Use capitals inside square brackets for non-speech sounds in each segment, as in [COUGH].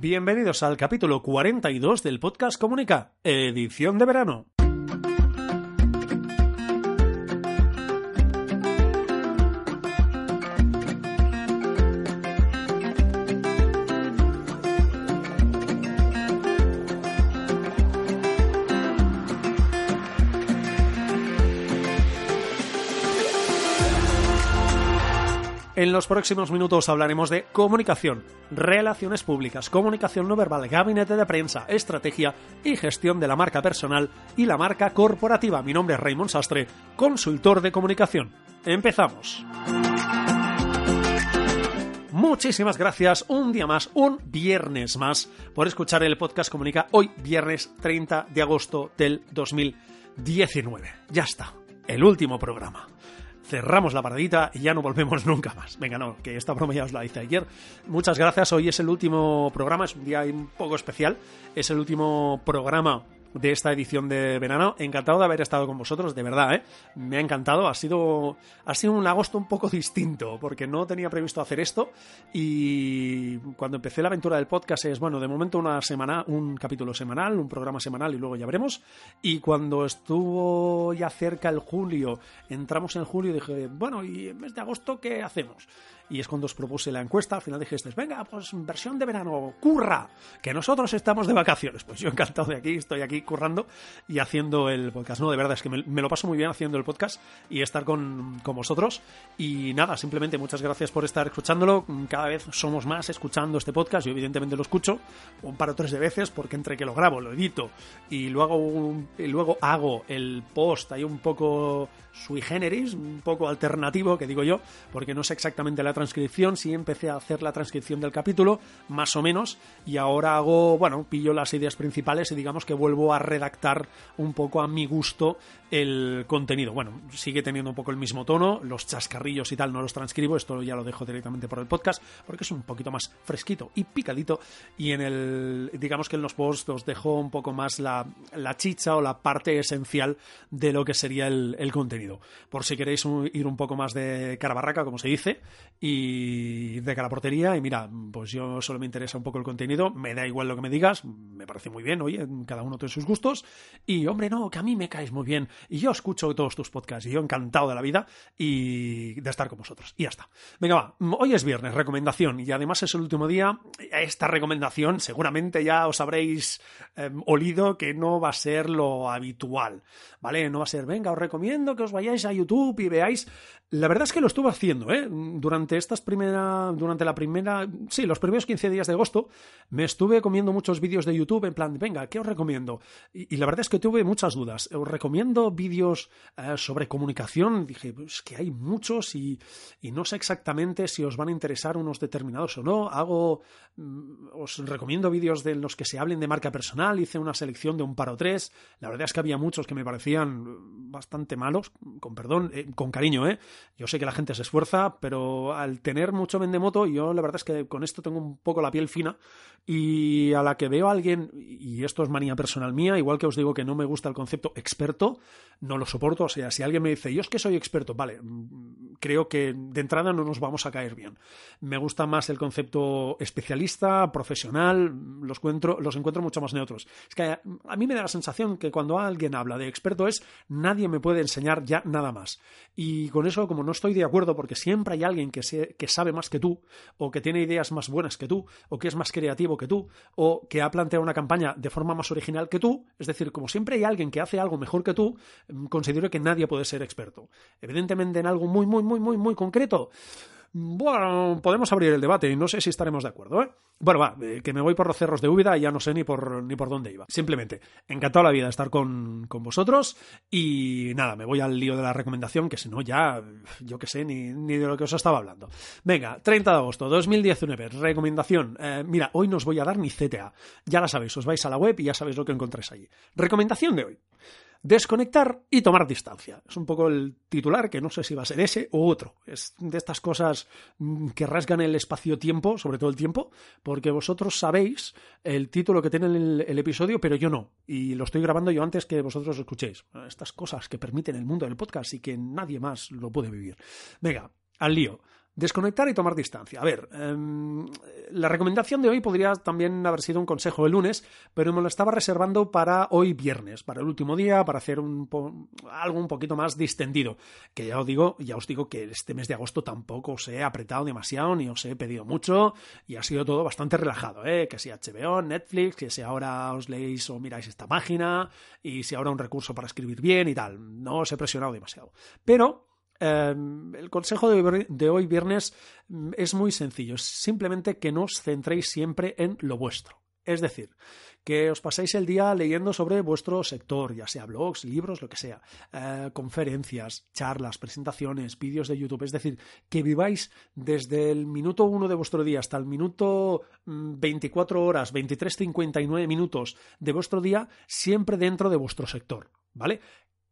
Bienvenidos al capítulo 42 del podcast Comunica, edición de verano. En los próximos minutos hablaremos de comunicación, relaciones públicas, comunicación no verbal, gabinete de prensa, estrategia y gestión de la marca personal y la marca corporativa. Mi nombre es Raymond Sastre, consultor de comunicación. Empezamos. Muchísimas gracias un día más, un viernes más, por escuchar el podcast Comunica hoy, viernes 30 de agosto del 2019. Ya está, el último programa cerramos la paradita y ya no volvemos [LAUGHS] nunca más. Venga, no, que esta broma ya os la hice ayer. Muchas gracias, hoy es el último programa, es un día un poco especial, es el último programa de esta edición de verano. Encantado de haber estado con vosotros, de verdad, ¿eh? Me ha encantado. Ha sido, ha sido un agosto un poco distinto, porque no tenía previsto hacer esto. Y cuando empecé la aventura del podcast es, bueno, de momento una semana, un capítulo semanal, un programa semanal y luego ya veremos. Y cuando estuvo ya cerca el julio, entramos en julio dije, bueno, ¿y en mes de agosto qué hacemos? y es cuando os propuse la encuesta. Al final dijiste, venga, pues versión de verano, curra, que nosotros estamos de vacaciones. Pues yo encantado de aquí, estoy aquí currando y haciendo el podcast. No, de verdad, es que me, lo paso muy bien haciendo el podcast y estar con, con, vosotros. Y nada, simplemente muchas gracias por estar escuchándolo. Cada vez somos más escuchando este podcast. Yo evidentemente lo escucho un par o tres de veces porque entre que lo grabo, lo edito y luego, y luego hago el post ahí un poco sui generis, un poco alternativo, que digo yo, porque no sé exactamente la transcripción, sí empecé a hacer la transcripción del capítulo, más o menos, y ahora hago, bueno, pillo las ideas principales y digamos que vuelvo a redactar un poco a mi gusto el contenido. Bueno, sigue teniendo un poco el mismo tono, los chascarrillos y tal no los transcribo, esto ya lo dejo directamente por el podcast, porque es un poquito más fresquito y picadito, y en el, digamos que en los posts os dejo un poco más la, la chicha o la parte esencial de lo que sería el, contenido por si queréis ir un poco más de cara barraca, como se dice, y de cara portería. Y mira, pues yo solo me interesa un poco el contenido, me da igual lo que me digas, me parece muy bien, oye, cada uno tiene gustos. Y hombre, no, que a mí me caes muy bien. Y yo escucho todos tus podcasts y yo encantado de la vida y de estar con vosotros. Y ya está. Venga, va, hoy es viernes, recomendación, y además es el último día. Esta recomendación seguramente ya os habréis em, olido que no va a ser lo habitual, ¿vale? No va a ser, venga, os recomiendo que os vayáis a YouTube y veáis. La verdad es que lo estuve haciendo, ¿eh? Durante estas primera, durante la primera, sí, los primeros 15 días de agosto, me estuve comiendo muchos vídeos de YouTube en plan, venga, ¿qué os recomiendo? Y, la verdad es que tuve muchas dudas. Os recomiendo vídeos eh, sobre comunicación. Dije, pues que hay muchos y, y, no sé exactamente si os van a interesar unos determinados o no. Hago, mm, os recomiendo vídeos de los que se hablen de marca personal. Hice una selección de un par o tres. La verdad es que había muchos que me parecían bastante malos con perdón, eh, con cariño, ¿eh? Yo sé que la gente se esfuerza, pero al tener mucho vendemoto, yo la verdad es que con esto tengo un poco la piel fina y a la que veo a alguien, y esto es manía personal mía, igual que os digo que no me gusta el concepto experto, no lo soporto, o sea, si alguien me dice, yo es que soy experto, vale, mm, creo que de entrada no nos vamos a caer bien. Me gusta más el concepto especialista, profesional, los encuentro, los encuentro mucho más neutros. Es que a, mí me da la sensación que cuando alguien habla de experto es, nadie me puede enseñar ya nada más. Y con eso, como no estoy de acuerdo, porque siempre hay alguien que, que sabe más que tú, o que tiene ideas más buenas que tú, o que es más creativo que tú, o que ha planteado una campaña de forma más original que tú, es decir, como siempre hay alguien que hace algo mejor que tú, mm, considero que nadie puede ser experto. Evidentemente en algo muy, muy, muy, muy, muy concreto bueno, podemos abrir el debate y no sé si estaremos de acuerdo, ¿eh? Bueno, va, eh, que me voy por los cerros de Úbeda y ya no sé ni por, ni por dónde iba. Simplemente, encantado la vida estar con, con vosotros y nada, me voy al lío de la recomendación, que si no ya, yo qué sé, ni, ni, de lo que os estaba hablando. Venga, 30 de agosto 2019, recomendación. Eh, mira, hoy no os voy a dar ni CTA. Ya la sabéis, os vais a la web y ya sabéis lo que encontráis allí. Recomendación de hoy desconectar y tomar distancia. Es un poco el titular, que no sé si va a ser ese u otro. Es de estas cosas mm, que rasgan el espacio-tiempo, sobre todo el tiempo, porque vosotros sabéis el título que tiene el, el, episodio, pero yo no. Y lo estoy grabando yo antes que vosotros escuchéis. Estas cosas que permiten el mundo del podcast y que nadie más lo puede vivir. Venga, al lío. Desconectar y tomar distancia. A ver, em, la recomendación de hoy podría también haber sido un consejo de lunes, pero me lo estaba reservando para hoy viernes, para el último día, para hacer un algo un poquito más distendido. Que ya os digo, ya os digo que este mes de agosto tampoco os he apretado demasiado ni os he pedido mucho y ha sido todo bastante relajado, ¿eh? Que si HBO, Netflix, que si ahora os leéis o miráis esta página y si ahora un recurso para escribir bien y tal. No os he presionado demasiado. Pero Em, el consejo de hoy viernes mm, es muy sencillo, simplemente que no os centréis siempre en lo vuestro. Es decir, que os paséis el día leyendo sobre vuestro sector, ya sea blogs, libros, lo que sea, eh, conferencias, charlas, presentaciones, vídeos de YouTube. Es decir, que viváis desde el minuto uno de vuestro día hasta el minuto 24 mm, horas, 23.59 minutos de vuestro día, siempre dentro de vuestro sector. ¿Vale?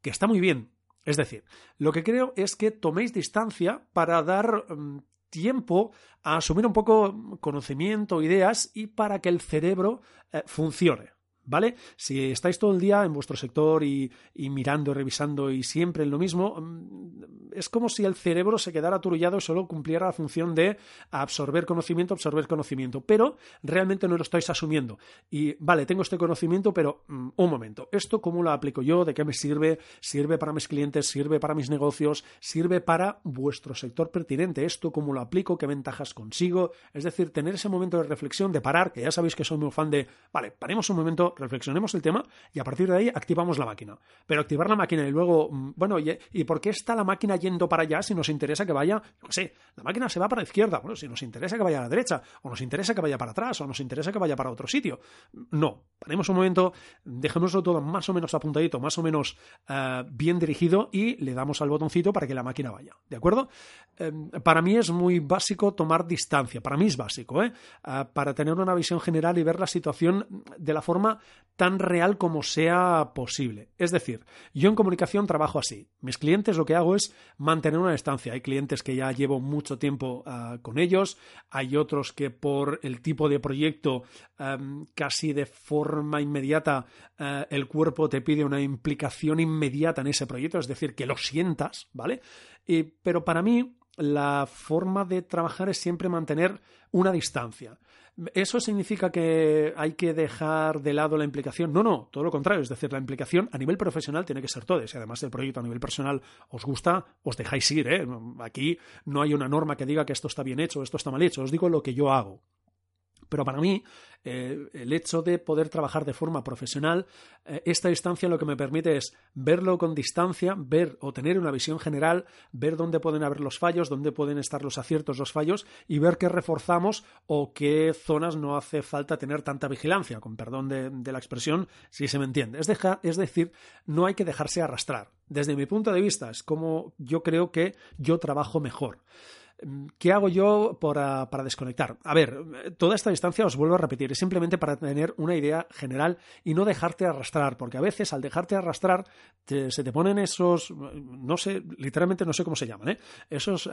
Que está muy bien, es decir, lo que creo es que toméis distancia para dar mm, tiempo a asumir un poco conocimiento, ideas y para que el cerebro eh, funcione. ¿vale? Si estáis todo el día en vuestro sector y, mirando, revisando y siempre en lo mismo, mm, es como si el cerebro se quedara aturullado y solo cumpliera la función de absorber conocimiento, absorber conocimiento, pero realmente no lo estáis asumiendo. Y vale, tengo este conocimiento, pero mm, un momento, ¿esto cómo lo aplico yo? ¿De qué me sirve? ¿Sirve para mis clientes? ¿Sirve para mis negocios? ¿Sirve para vuestro sector pertinente? ¿Esto cómo lo aplico? ¿Qué ventajas consigo? Es decir, tener ese momento de reflexión, de parar, que ya sabéis que soy muy fan de, vale, paremos un momento, reflexionemos el tema y a partir de ahí activamos la máquina. Pero activar la máquina y luego, mm, bueno, ¿y, por qué está la máquina yendo para allá si nos interesa que vaya, no sé, la máquina se va para la izquierda, bueno, si nos interesa que vaya a la derecha, o nos interesa que vaya para atrás, o nos interesa que vaya para otro sitio. No, paremos un momento, dejémoslo todo más o menos apuntadito, más o menos eh, bien dirigido y le damos al botoncito para que la máquina vaya, ¿de acuerdo? Em, para mí es muy básico tomar distancia, para mí es básico, ¿eh? eh para tener una visión general y ver la situación de la forma tan real como sea posible. Es decir, yo en comunicación trabajo así. Mis clientes lo que hago es mantener una distancia. Hay clientes que ya llevo mucho tiempo ah, con ellos, hay otros que por el tipo de proyecto casi de forma inmediata ah, el cuerpo te pide una implicación inmediata en ese proyecto, es decir, que lo sientas, ¿vale? pero para mí la forma de trabajar es siempre mantener una distancia. ¿Eso significa que hay que dejar de lado la implicación? No, no, todo lo contrario. Es decir, la implicación a nivel profesional tiene que ser todo. Si además el proyecto a nivel personal os gusta, os dejáis ir. ¿eh? Aquí no hay una norma que diga que esto está bien hecho esto está mal hecho. Os digo lo que yo hago. Pero para mí, eh, el hecho de poder trabajar de forma profesional, eh, esta distancia lo que me permite es verlo con distancia, ver o tener una visión general, ver dónde pueden haber los fallos, dónde pueden estar los aciertos, los fallos, y ver qué reforzamos o qué zonas no hace falta tener tanta vigilancia, con perdón de, la expresión, si se me entiende. Es, es decir, no hay que dejarse arrastrar. Desde mi punto de vista, es como yo creo que yo trabajo mejor. ¿Qué hago yo para, desconectar? A ver, toda esta distancia os vuelvo a repetir, es simplemente para tener una idea general y no dejarte arrastrar, porque a veces al dejarte arrastrar se te ponen esos, no sé, literalmente no sé cómo se llaman, ¿eh? esos,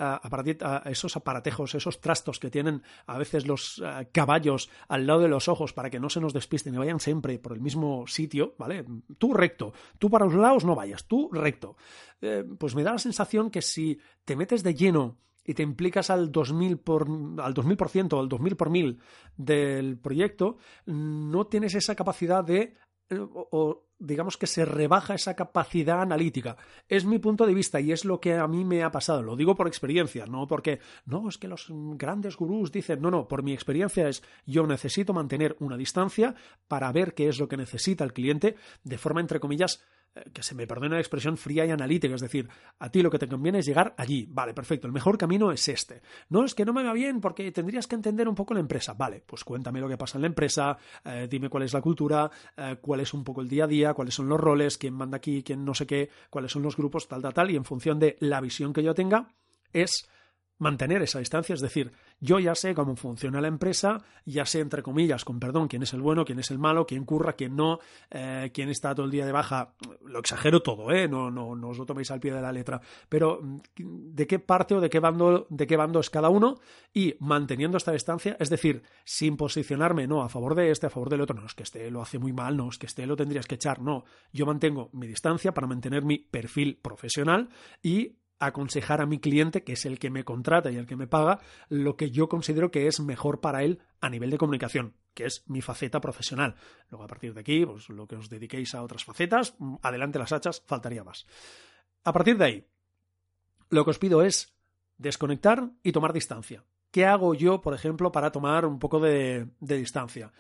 esos aparatejos, esos trastos que tienen a veces los caballos al lado de los ojos para que no se nos despisten y vayan siempre por el mismo sitio, ¿vale? Tú recto, tú para los lados no vayas, tú recto. Eh, pues me da la sensación que si te metes de lleno y te implicas al 2000 por, al 2000% al 2000 por mil del proyecto, no tienes esa capacidad de eh, o, digamos que se rebaja esa capacidad analítica. Es mi punto de vista y es lo que a mí me ha pasado. Lo digo por experiencia, no porque, no, es que los grandes gurús dicen, no, no, por mi experiencia es yo necesito mantener una distancia para ver qué es lo que necesita el cliente de forma, entre comillas, que se me perdone la expresión fría y analítica, es decir, a ti lo que te conviene es llegar allí, vale, perfecto, el mejor camino es este. No es que no me va bien porque tendrías que entender un poco la empresa, vale, pues cuéntame lo que pasa en la empresa, eh, dime cuál es la cultura, eh, cuál es un poco el día a día, cuáles son los roles, quién manda aquí, quién no sé qué, cuáles son los grupos, tal, tal, tal, y en función de la visión que yo tenga, es mantener esa distancia, es decir, yo ya sé cómo funciona la empresa, ya sé, entre comillas, con perdón, quién es el bueno, quién es el malo, quién curra, quién no, eh, quién está todo el día de baja, lo exagero todo, ¿eh? no, no, no os lo toméis al pie de la letra, pero mm, de qué parte o de qué bando, de qué bando es cada uno y manteniendo esta distancia, es decir, sin posicionarme, no, a favor de este, a favor del otro, no, es que este lo hace muy mal, no, es que este lo tendrías que echar, no, yo mantengo mi distancia para mantener mi perfil profesional y aconsejar a mi cliente, que es el que me contrata y el que me paga, lo que yo considero que es mejor para él a nivel de comunicación, que es mi faceta profesional. Luego, a partir de aquí, pues lo que os dediquéis a otras facetas, mm, adelante las hachas, faltaría más. A partir de ahí, lo que os pido es desconectar y tomar distancia. ¿Qué hago yo, por ejemplo, para tomar un poco de, de distancia?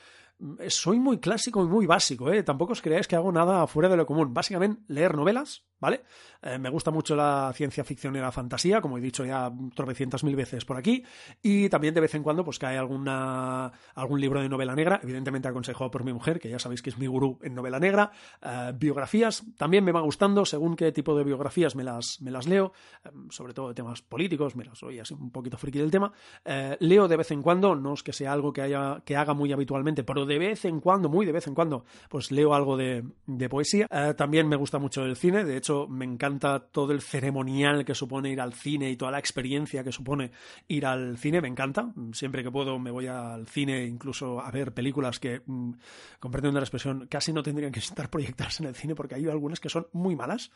Soy muy clásico y muy básico, ¿eh? Tampoco os creáis que hago nada fuera de lo común. Básicamente, leer novelas, ¿vale? Eh, me gusta mucho la ciencia ficción y la fantasía, como he dicho ya tropecientas mil veces por aquí, y también de vez en cuando pues cae alguna, algún libro de novela negra, evidentemente aconsejado por mi mujer, que ya sabéis que es mi gurú en novela negra, eh, biografías, también me va gustando, según qué tipo de biografías me las, me las leo, eh, sobre todo de temas políticos, me las soy así un poquito friki del tema, leo de vez en cuando, no es que sea algo que, haya, que haga muy habitualmente, pero de vez en cuando, muy de vez en cuando, pues leo algo de, poesía, también me gusta mucho el cine, de hecho me encanta todo el ceremonial que supone ir al cine y toda la experiencia que supone ir al cine, me encanta. Siempre que puedo me voy al cine incluso a ver películas que, mm, comprendiendo la expresión, casi no tendrían que estar proyectadas en el cine porque hay algunas que son muy malas,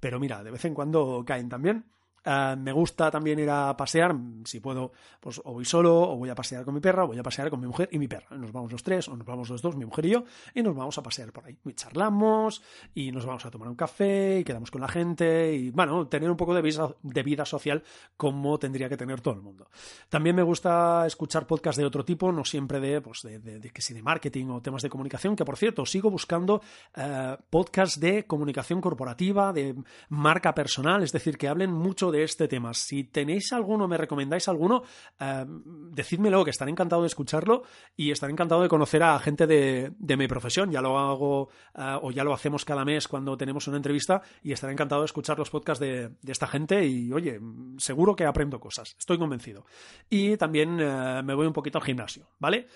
pero mira, de vez en cuando caen también. Eh, me gusta también ir a pasear, si puedo, pues o voy solo, o voy a pasear con mi perra, o voy a pasear con mi mujer y mi perra. Nos vamos los tres, o nos vamos los dos, mi mujer y yo, y nos vamos a pasear por ahí. Y charlamos, y nos vamos a tomar un café, y quedamos con la gente, y bueno, tener un poco de vida, de vida social como tendría que tener todo el mundo. También me gusta escuchar podcasts de otro tipo, no siempre de, pues, de, que si de marketing o temas de comunicación, que por cierto, sigo buscando eh, podcasts de comunicación corporativa, de marca personal, es decir, que hablen mucho de este tema. Si tenéis alguno, me recomendáis alguno, eh, decídmelo, que estaré encantado de escucharlo y estaré encantado de conocer a gente de, mi profesión. Ya lo hago eh, o ya lo hacemos cada mes cuando tenemos una entrevista y estaré encantado de escuchar los podcasts de, esta gente y, oye, seguro que aprendo cosas, estoy convencido. Y también eh, me voy un poquito al gimnasio, ¿vale?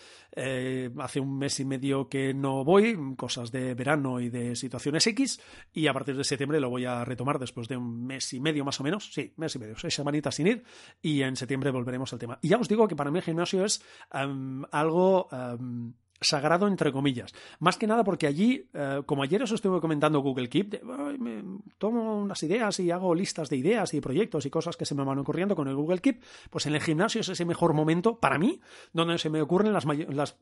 hace un mes y medio que no voy, cosas de verano y de situaciones X, y a partir de septiembre lo voy a retomar después de un mes y medio más o menos, sí, mes y medio, seis semanitas sin ir y en septiembre volveremos al tema. Y ya os digo que para mí el gimnasio es em, algo... Em, sagrado entre comillas. Más que nada porque allí, eh, como ayer os estuve comentando Google Keep, me tomo unas ideas y hago listas de ideas y proyectos y cosas que se me van ocurriendo con el Google Keep, pues en el gimnasio es ese mejor momento para mí donde se me ocurren las,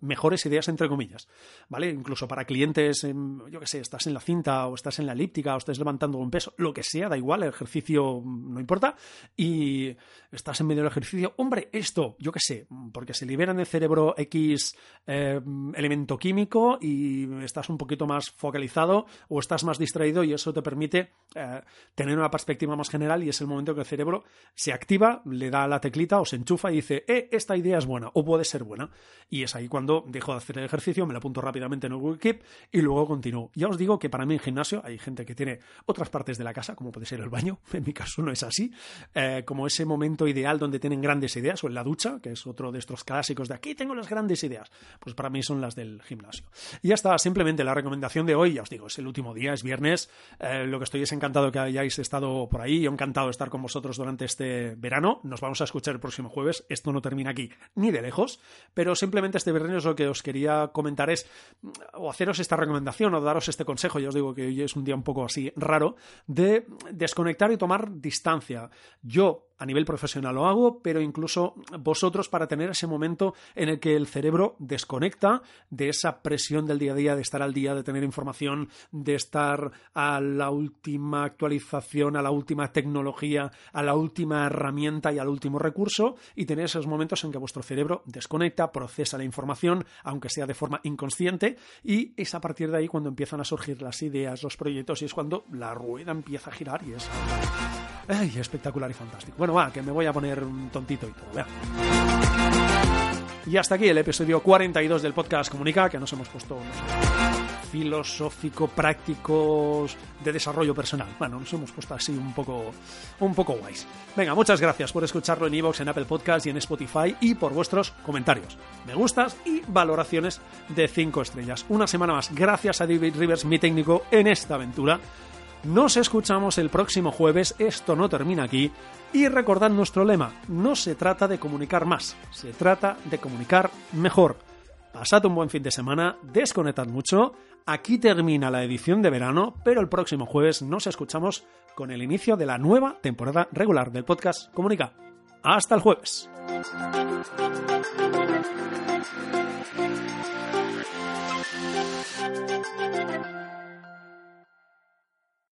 mejores ideas entre comillas. ¿Vale? Incluso para clientes, yo que sé, estás en la cinta o estás en la elíptica o estás levantando un peso, lo que sea, da igual, el ejercicio no importa y estás en medio del ejercicio, hombre, esto, yo que sé, porque se libera en el cerebro X eh, elemento químico y estás un poquito más focalizado o estás más distraído y eso te permite eh, tener una perspectiva más general y es el momento que el cerebro se activa, le da la teclita o se enchufa y dice, eh, esta idea es buena o puede ser buena. Y es ahí cuando dejo de hacer el ejercicio, me lo apunto rápidamente en el Google y luego continúo. Ya os digo que para mí en gimnasio hay gente que tiene otras partes de la casa, como puede ser el baño, [LAUGHS] en mi caso no es así, eh, como ese momento ideal donde tienen grandes ideas o en la ducha, que es otro de estos clásicos de aquí tengo las grandes ideas. Pues para mí son las del gimnasio. Y ya está, simplemente la recomendación de hoy, ya os digo, es el último día, es viernes. Eh, lo que estoy es encantado que hayáis estado por ahí. Yo encantado de estar con vosotros durante este verano. Nos vamos a escuchar el próximo jueves. Esto no termina aquí ni de lejos, pero simplemente este viernes lo que os quería comentar es, o haceros esta recomendación o daros este consejo, ya os digo que hoy es un día un poco así raro, de desconectar y tomar distancia. Yo a nivel profesional lo hago, pero incluso vosotros para tener ese momento en el que el cerebro desconecta de esa presión del día a día, de estar al día, de tener información, de estar a la última actualización, a la última tecnología, a la última herramienta y al último recurso, y tener esos momentos en que vuestro cerebro desconecta, procesa la información, aunque sea de forma inconsciente, y es a partir de ahí cuando empiezan a surgir las ideas, los proyectos, y es cuando la rueda empieza a girar y es espectacular y fantástico. Bueno, va, que me voy a poner un tontito y todo. Y hasta aquí el episodio 42 del podcast Comunica, que nos hemos puesto filosófico, prácticos, de desarrollo personal. Bueno, nos hemos puesto así un poco, un poco guays. Venga, muchas gracias por escucharlo en iVoox, en Apple Podcast y en Spotify y por vuestros comentarios, me gustas y valoraciones de 5 estrellas. Una semana más. Gracias a David Rivers, mi técnico, en esta aventura. Nos escuchamos el próximo jueves, esto no termina aquí. Y recordad nuestro lema, no se trata de comunicar más, se trata de comunicar mejor. pasad un buen fin de semana, desconectad mucho, aquí termina la edición de verano, pero el próximo jueves nos escuchamos con el inicio de la nueva temporada regular del podcast Comunica. Hasta el jueves.